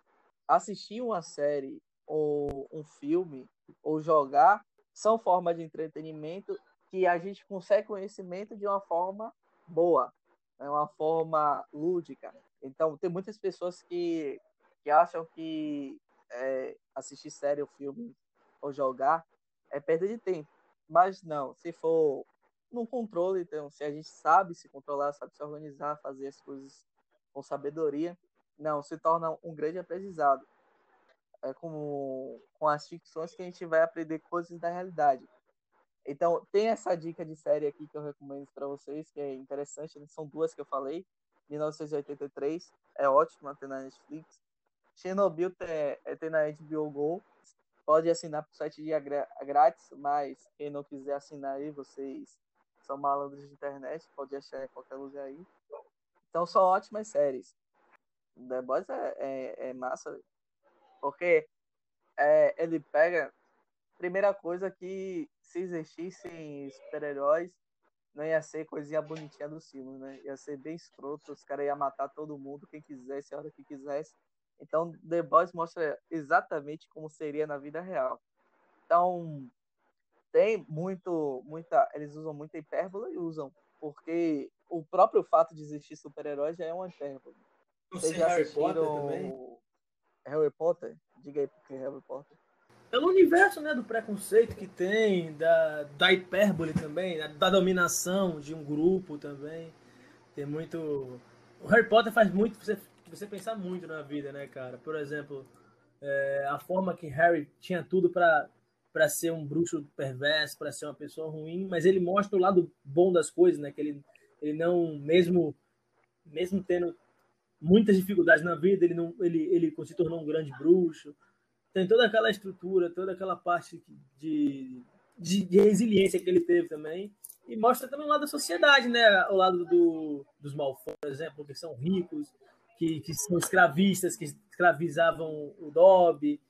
Assistir uma série ou um filme ou jogar são formas de entretenimento que a gente consegue conhecimento de uma forma boa, é uma forma lúdica. Então, tem muitas pessoas que, que acham que é, assistir série ou filme ou jogar é perda de tempo. Mas não, se for no controle, então, se a gente sabe se controlar, sabe se organizar, fazer as coisas com sabedoria, não, se torna um grande aprendizado. É como com as ficções que a gente vai aprender coisas da realidade. Então, tem essa dica de série aqui que eu recomendo para vocês, que é interessante, né? são duas que eu falei. 1983 é ótimo, tem na Netflix. Chernobyl é, tem na HBO Go. Pode assinar por site dia grátis, mas quem não quiser assinar aí, vocês são malandros de internet, pode achar em qualquer lugar aí. Então são ótimas séries. The Boys é, é, é massa, porque é, ele pega. Primeira coisa que se existissem super-heróis, não ia ser coisinha bonitinha do filme, né? Ia ser bem escroto, os caras iam matar todo mundo, quem quisesse, a hora que quisesse. Então, The Boys mostra exatamente como seria na vida real. Então, tem muito, muita, eles usam muita hipérbole e usam, porque o próprio fato de existir super-heróis já é uma hipérbole. Vocês já Harry Potter também? Harry Potter? Diga aí porque Harry Potter. Pelo universo né, do preconceito que tem, da, da hipérbole também, da, da dominação de um grupo também. Tem muito. O Harry Potter faz muito você, você pensar muito na vida, né, cara? Por exemplo, é, a forma que Harry tinha tudo para para ser um bruxo perverso, para ser uma pessoa ruim, mas ele mostra o lado bom das coisas, né? Que ele, ele não, mesmo mesmo tendo muitas dificuldades na vida, ele não ele, ele se tornou um grande bruxo tem toda aquela estrutura, toda aquela parte de, de, de, resiliência que ele teve também. E mostra também o lado da sociedade, né? O lado do, dos Malfoy, por exemplo, que são ricos, que, que são escravistas, que escravizavam o Dobby.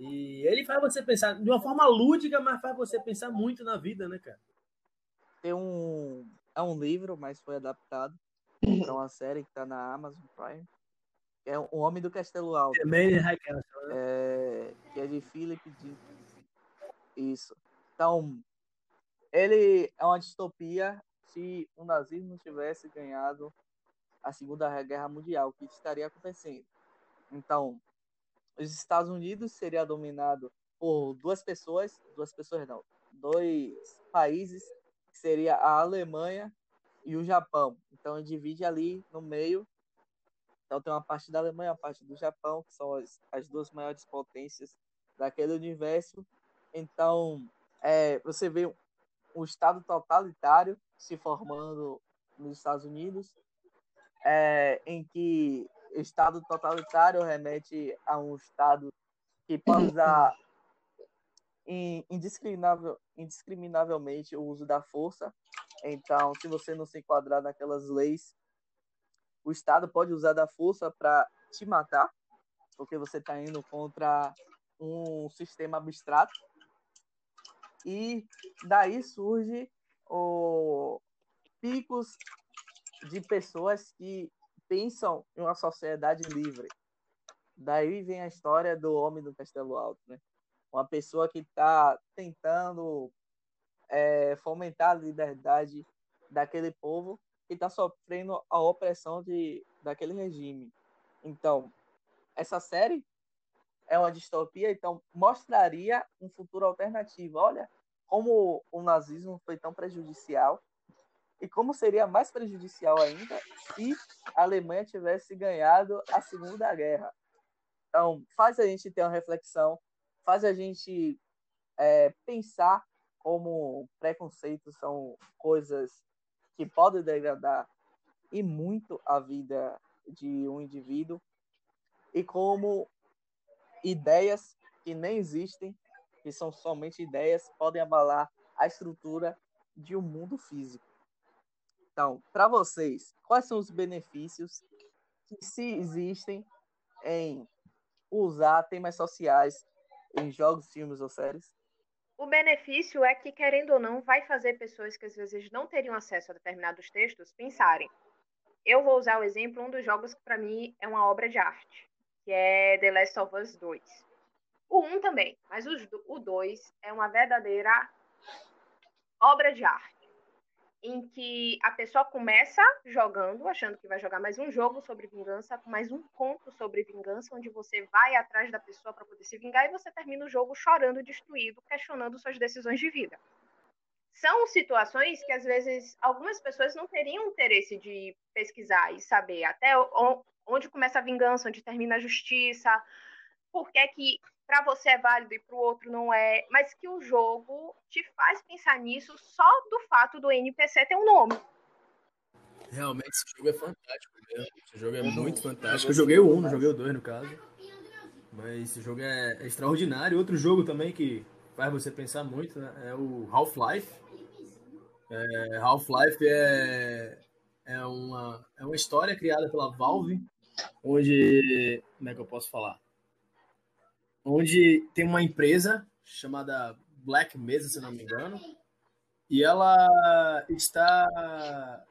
E ele faz você pensar de uma forma lúdica, mas faz você pensar muito na vida, né, cara? Tem um. É um livro, mas foi adaptado para uma série que está na Amazon Prime. É o Homem do Castelo Alto. Também é, é, que é de Philip Dick. Isso. Então, ele é uma distopia se o nazismo tivesse ganhado a Segunda Guerra Mundial, o que estaria acontecendo. Então, os Estados Unidos seria dominado por duas pessoas, duas pessoas não, dois países, que seria a Alemanha e o Japão. Então, divide ali no meio então tem uma parte da Alemanha, uma parte do Japão, que são as, as duas maiores potências daquele universo. Então é, você vê um, um Estado totalitário se formando nos Estados Unidos, é, em que Estado totalitário remete a um Estado que pode usar indiscriminável, indiscriminavelmente o uso da força. Então, se você não se enquadrar naquelas leis, o Estado pode usar da força para te matar, porque você está indo contra um sistema abstrato. E daí surge o picos de pessoas que pensam em uma sociedade livre. Daí vem a história do homem do Castelo Alto, né? Uma pessoa que está tentando é, fomentar a liberdade daquele povo que está sofrendo a opressão de, daquele regime. Então, essa série é uma distopia, então mostraria um futuro alternativo. Olha como o nazismo foi tão prejudicial e como seria mais prejudicial ainda se a Alemanha tivesse ganhado a Segunda Guerra. Então, faz a gente ter uma reflexão, faz a gente é, pensar como preconceitos são coisas que podem degradar e muito a vida de um indivíduo. e como ideias que nem existem, que são somente ideias, podem abalar a estrutura de um mundo físico. Então, para vocês, quais são os benefícios que se existem em usar temas sociais em jogos, filmes ou séries? O benefício é que, querendo ou não, vai fazer pessoas que às vezes não teriam acesso a determinados textos pensarem. Eu vou usar o exemplo um dos jogos que para mim é uma obra de arte, que é The Last of Us 2. O 1 também, mas o 2 é uma verdadeira obra de arte em que a pessoa começa jogando, achando que vai jogar mais um jogo sobre vingança, mais um conto sobre vingança, onde você vai atrás da pessoa para poder se vingar e você termina o jogo chorando, destruído, questionando suas decisões de vida. São situações que às vezes algumas pessoas não teriam interesse de pesquisar e saber até onde começa a vingança, onde termina a justiça, por que, que para você é válido e para o outro não é, mas que o jogo te faz pensar nisso só do fato do NPC ter um nome. Realmente, esse jogo é fantástico mesmo. Esse jogo é muito fantástico. Eu joguei o 1, não joguei o 2 no caso. Mas esse jogo é, é extraordinário. Outro jogo também que faz você pensar muito né, é o Half-Life. É, Half-Life é, é, uma, é uma história criada pela Valve, onde. Como é que eu posso falar? Onde tem uma empresa chamada Black Mesa, se não me engano, e ela está.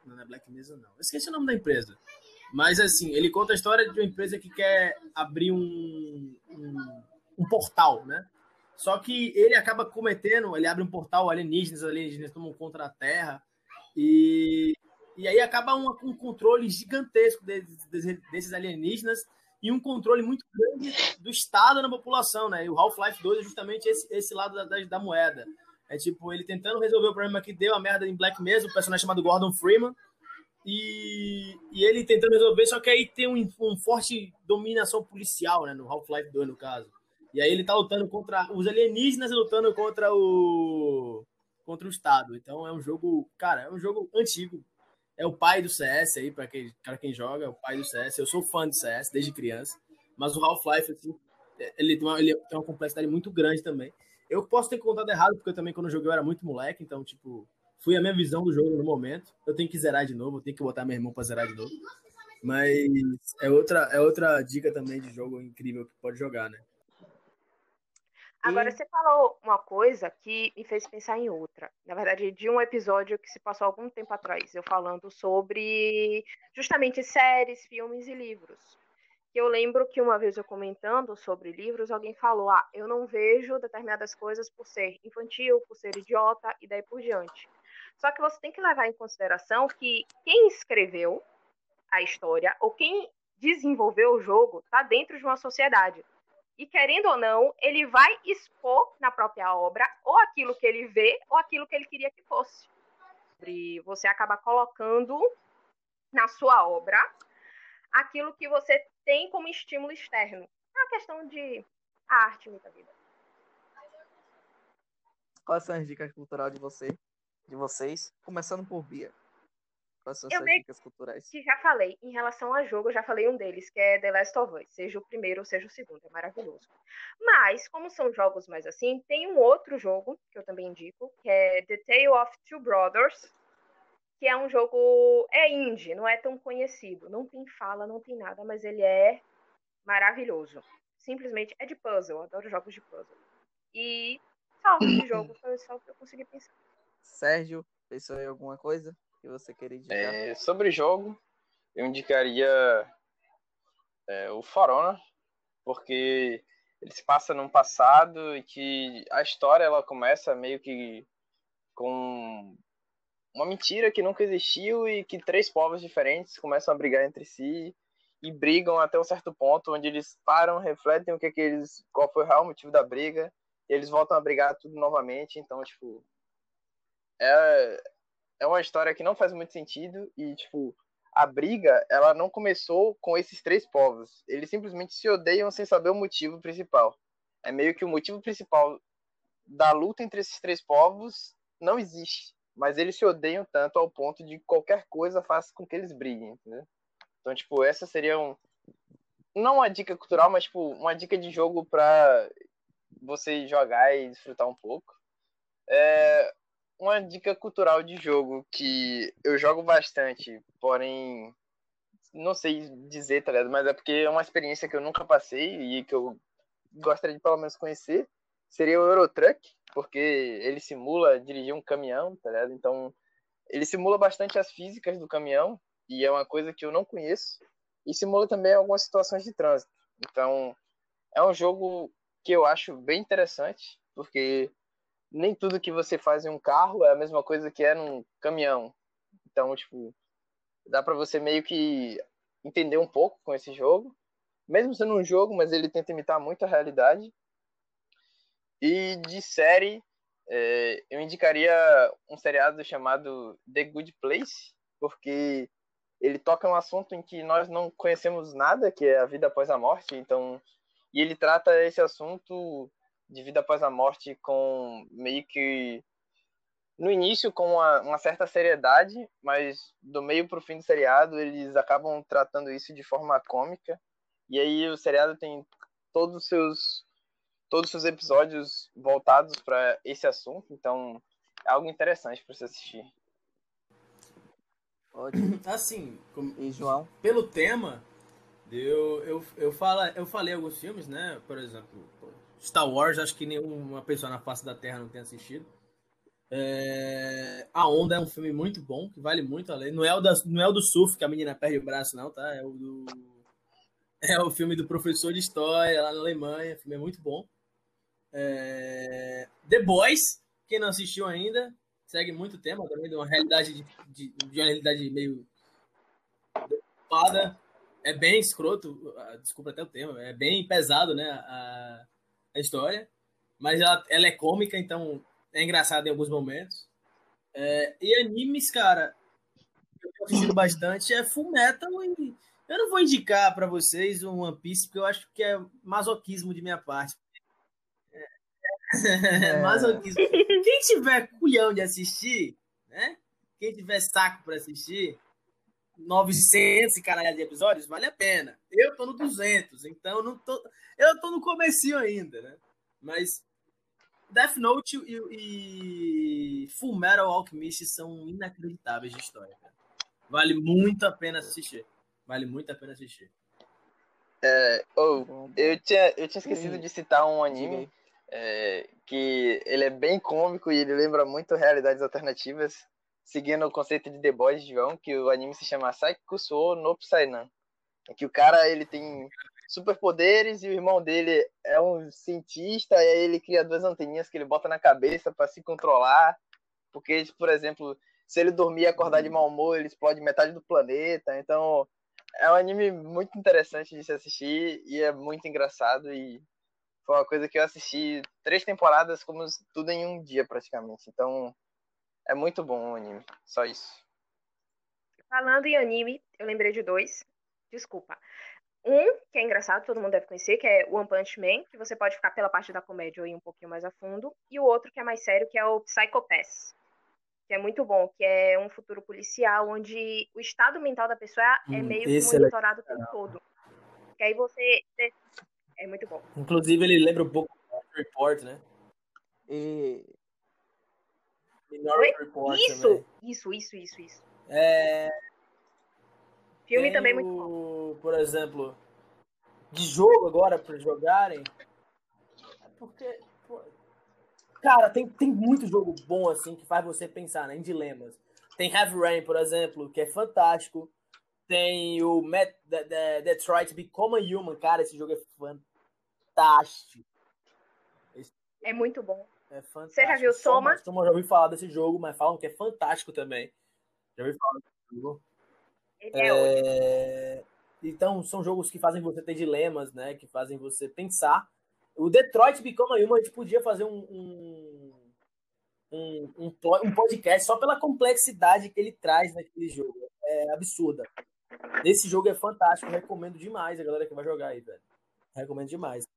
Não é Black Mesa, não. Eu esqueci o nome da empresa. Mas, assim, ele conta a história de uma empresa que quer abrir um, um, um portal, né? Só que ele acaba cometendo, ele abre um portal, alienígenas, alienígenas tomam contra a Terra, e, e aí acaba um, um controle gigantesco desses, desses alienígenas e um controle muito grande do Estado na população, né? E o Half-Life 2 é justamente esse, esse lado da, da, da, moeda. É tipo, ele tentando resolver o problema que deu a merda em Black Mesa, o personagem chamado Gordon Freeman, e, e ele tentando resolver, só que aí tem um, um forte dominação policial, né? No Half-Life 2, no caso. E aí ele tá lutando contra os alienígenas e lutando contra o contra o Estado. Então é um jogo, cara, é um jogo antigo, é o pai do CS aí, para quem, pra quem joga, é o pai do CS. Eu sou fã de CS desde criança, mas o Half-Life, assim, ele, tem uma, ele tem uma complexidade muito grande também. Eu posso ter contado errado, porque eu também, quando eu joguei, eu era muito moleque, então, tipo, fui a minha visão do jogo no momento. Eu tenho que zerar de novo, eu tenho que botar meu irmão para zerar de novo. Mas é outra, é outra dica também de jogo incrível que pode jogar, né? Agora, você falou uma coisa que me fez pensar em outra. Na verdade, de um episódio que se passou algum tempo atrás, eu falando sobre justamente séries, filmes e livros. Eu lembro que uma vez eu comentando sobre livros, alguém falou: Ah, eu não vejo determinadas coisas por ser infantil, por ser idiota e daí por diante. Só que você tem que levar em consideração que quem escreveu a história ou quem desenvolveu o jogo está dentro de uma sociedade e querendo ou não, ele vai expor na própria obra ou aquilo que ele vê ou aquilo que ele queria que fosse. E você acaba colocando na sua obra aquilo que você tem como estímulo externo. É uma questão de arte, muita vida. Quais são as dicas culturais de você, de vocês? Começando por Bia. Quais são eu suas dicas culturais? Que já falei, em relação a jogo, eu já falei um deles, que é The Last of Us, seja o primeiro ou seja o segundo, é maravilhoso. Mas, como são jogos mais assim, tem um outro jogo que eu também indico, que é The Tale of Two Brothers, que é um jogo é indie, não é tão conhecido, não tem fala, não tem nada, mas ele é maravilhoso. Simplesmente é de puzzle, adoro jogos de puzzle. E só de jogo foi só o que eu consegui pensar. Sérgio, pensou em alguma coisa? Que você queria indicar? É, sobre jogo, eu indicaria é, o Forona, porque ele se passa num passado e que a história ela começa meio que com uma mentira que nunca existiu e que três povos diferentes começam a brigar entre si e brigam até um certo ponto onde eles param, refletem o que, que eles, qual foi o real motivo da briga e eles voltam a brigar tudo novamente. Então, tipo, é, é uma história que não faz muito sentido e, tipo, a briga, ela não começou com esses três povos. Eles simplesmente se odeiam sem saber o motivo principal. É meio que o motivo principal da luta entre esses três povos não existe. Mas eles se odeiam tanto ao ponto de qualquer coisa faça com que eles briguem? Então, tipo, essa seria um, não uma dica cultural, mas tipo, uma dica de jogo pra você jogar e desfrutar um pouco. É uma dica cultural de jogo que eu jogo bastante, porém não sei dizer, tá ligado? Mas é porque é uma experiência que eu nunca passei e que eu gostaria de pelo menos conhecer. Seria o Eurotruck, porque ele simula dirigir um caminhão, tá ligado? Então, ele simula bastante as físicas do caminhão e é uma coisa que eu não conheço. E simula também algumas situações de trânsito. Então, é um jogo que eu acho bem interessante, porque nem tudo que você faz em um carro é a mesma coisa que é num caminhão. Então, tipo, dá para você meio que entender um pouco com esse jogo. Mesmo sendo um jogo, mas ele tenta imitar muito a realidade. E de série, é, eu indicaria um seriado chamado The Good Place, porque ele toca um assunto em que nós não conhecemos nada, que é a vida após a morte. Então, e ele trata esse assunto de vida após a morte com meio que no início com uma, uma certa seriedade, mas do meio para o fim do seriado eles acabam tratando isso de forma cômica. E aí o seriado tem todos os seus todos os seus episódios voltados para esse assunto, então é algo interessante para você assistir. Ótimo. Assim, como- E João? pelo tema, eu, eu, eu, fala, eu falei alguns filmes, né? Por exemplo, Star Wars, acho que nenhuma pessoa na face da Terra não tem assistido. É, a Onda é um filme muito bom, que vale muito além. Não é, o não é o do surf, que a menina perde o braço, não, tá? É o do. É o filme do professor de história lá na Alemanha. O filme é muito bom. É, The Boys, quem não assistiu ainda, segue muito tema também de uma realidade de, de, de uma realidade meio ocupada. É bem escroto, ah, desculpa até o termo, é bem pesado, né, a, a história, mas ela, ela é cômica, então é engraçada em alguns momentos. É, e animes, cara, eu tenho assistido bastante é Full Metal e eu não vou indicar pra vocês um One Piece, porque eu acho que é masoquismo de minha parte. É, masoquismo. Quem tiver culhão de assistir, né? Quem tiver saco pra assistir, 900 e caralho de episódios, vale a pena. Eu tô no 200, então não tô, eu tô no comecinho ainda, né? Mas Death Note e, e Full Metal Alchemist são inacreditáveis de história. Cara. Vale muito a pena assistir. Vale muito a pena assistir. Oh, Bom, eu tinha, eu tinha esquecido de citar um anime é, que ele é bem cômico e ele lembra muito realidades alternativas, seguindo o conceito de The Boys João, que o anime se chama Saikusuo no Psynan. É que o cara ele tem superpoderes e o irmão dele é um cientista e aí ele cria duas anteninhas que ele bota na cabeça para se controlar, porque por exemplo, se ele dormir e acordar de mau humor, ele explode metade do planeta. Então, é um anime muito interessante de se assistir e é muito engraçado e foi uma coisa que eu assisti três temporadas como tudo em um dia praticamente. Então é muito bom o anime. Só isso. Falando em anime, eu lembrei de dois. Desculpa. Um, que é engraçado, todo mundo deve conhecer, que é One Punch Man, que você pode ficar pela parte da comédia ou ir um pouquinho mais a fundo. E o outro, que é mais sério, que é o Psycho Pass. Que é muito bom, que é um futuro policial onde o estado mental da pessoa é Hum, meio que é monitorado o tempo todo. Que aí você. É muito bom. Inclusive, ele lembra um pouco do Report, né? E Minority Report Isso, também. isso, isso, isso, isso. É, Filme tem também muito bom. o, Por exemplo, de jogo agora para jogarem. É porque. pô, cara, tem, tem muito jogo bom assim que faz você pensar né, em dilemas. Tem Heavy Rain, por exemplo, que é fantástico. Tem o Met, The- The- Detroit Become a Human, cara, esse jogo é fantástico. É muito bom. É fantástico. Você já viu Soma? Soma, já ouvi falar desse jogo, mas falam que é fantástico também. Já ouvi falar desse jogo. Ele é. É, Então, são jogos que fazem você ter dilemas, né? Que fazem você pensar. O Detroit Become Human, a gente podia fazer um, um, um, um po- um podcast só pela complexidade que ele traz naquele jogo. É absurda. Esse jogo é fantástico, recomendo demais a galera que vai jogar aí, velho. Recomendo demais.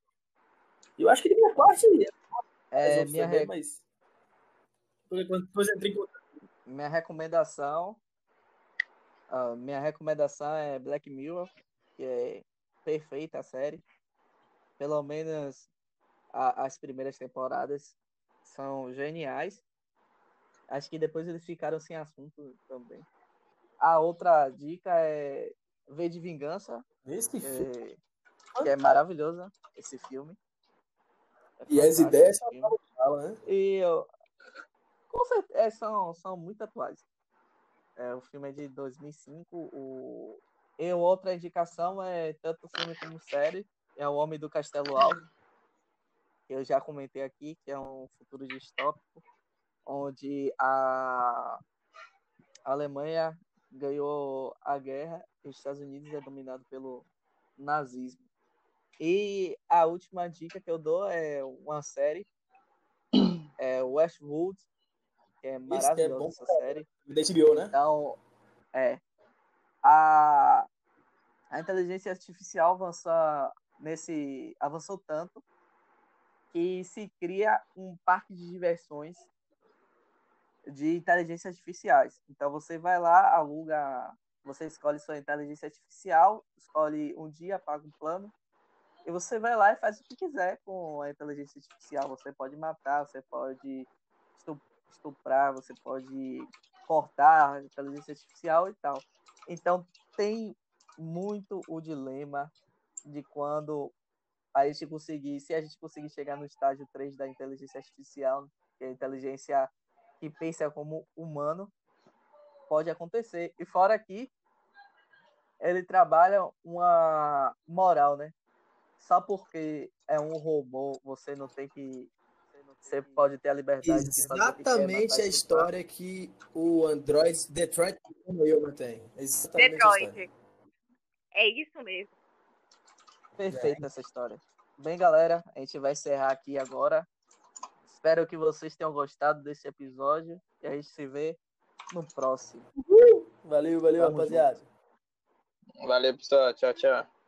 E eu acho que de minha parte é, minha, mas. Depois entrei em contato. minha recomendação. ah, minha recomendação é Black Mirror, que é perfeita a série. Pelo menos a- as primeiras temporadas são geniais. Acho que depois eles ficaram sem assunto também. A outra dica é V de Vingança, Esse filme. é, que é maravilhosa esse filme. É E as ideias fala, né? E eu, com certeza são, são muito atuais. É, o filme é de 2005. O, e outra indicação é tanto filme como série. É O Homem do Castelo Alto. Que eu já comentei aqui, que é um futuro distópico. Onde a Alemanha ganhou a guerra e os Estados Unidos é dominado pelo nazismo. E a última dica que eu dou é uma série é Westworld, que é maravilhosa bom, essa série. Da HBO, né? Então, é. A, a inteligência artificial avança nesse, avançou tanto que se cria um parque de diversões de inteligência artificiais. Então você vai lá, aluga, você escolhe sua inteligência artificial, escolhe um dia, paga um plano, e você vai lá e faz o que quiser com a inteligência artificial. Você pode matar, você pode estu- estuprar, você pode cortar a inteligência artificial e tal. Então tem muito o dilema de quando a gente conseguir, se a gente conseguir chegar no estágio 3 da inteligência artificial, que é a inteligência que pensa como humano, pode acontecer. E fora que ele trabalha uma moral, né? Só porque é um robô, você não tem que. Você pode ter a liberdade Exatamente a história que o Android Detroit Become Human tem. Exatamente Detroit. É isso mesmo. Perfeita essa história. Bem, galera, a gente vai encerrar aqui agora. Espero que vocês tenham gostado desse episódio e a gente se vê no próximo. Valeu, valeu, Tamo rapaziada. Valeu, pessoal. Tchau, tchau.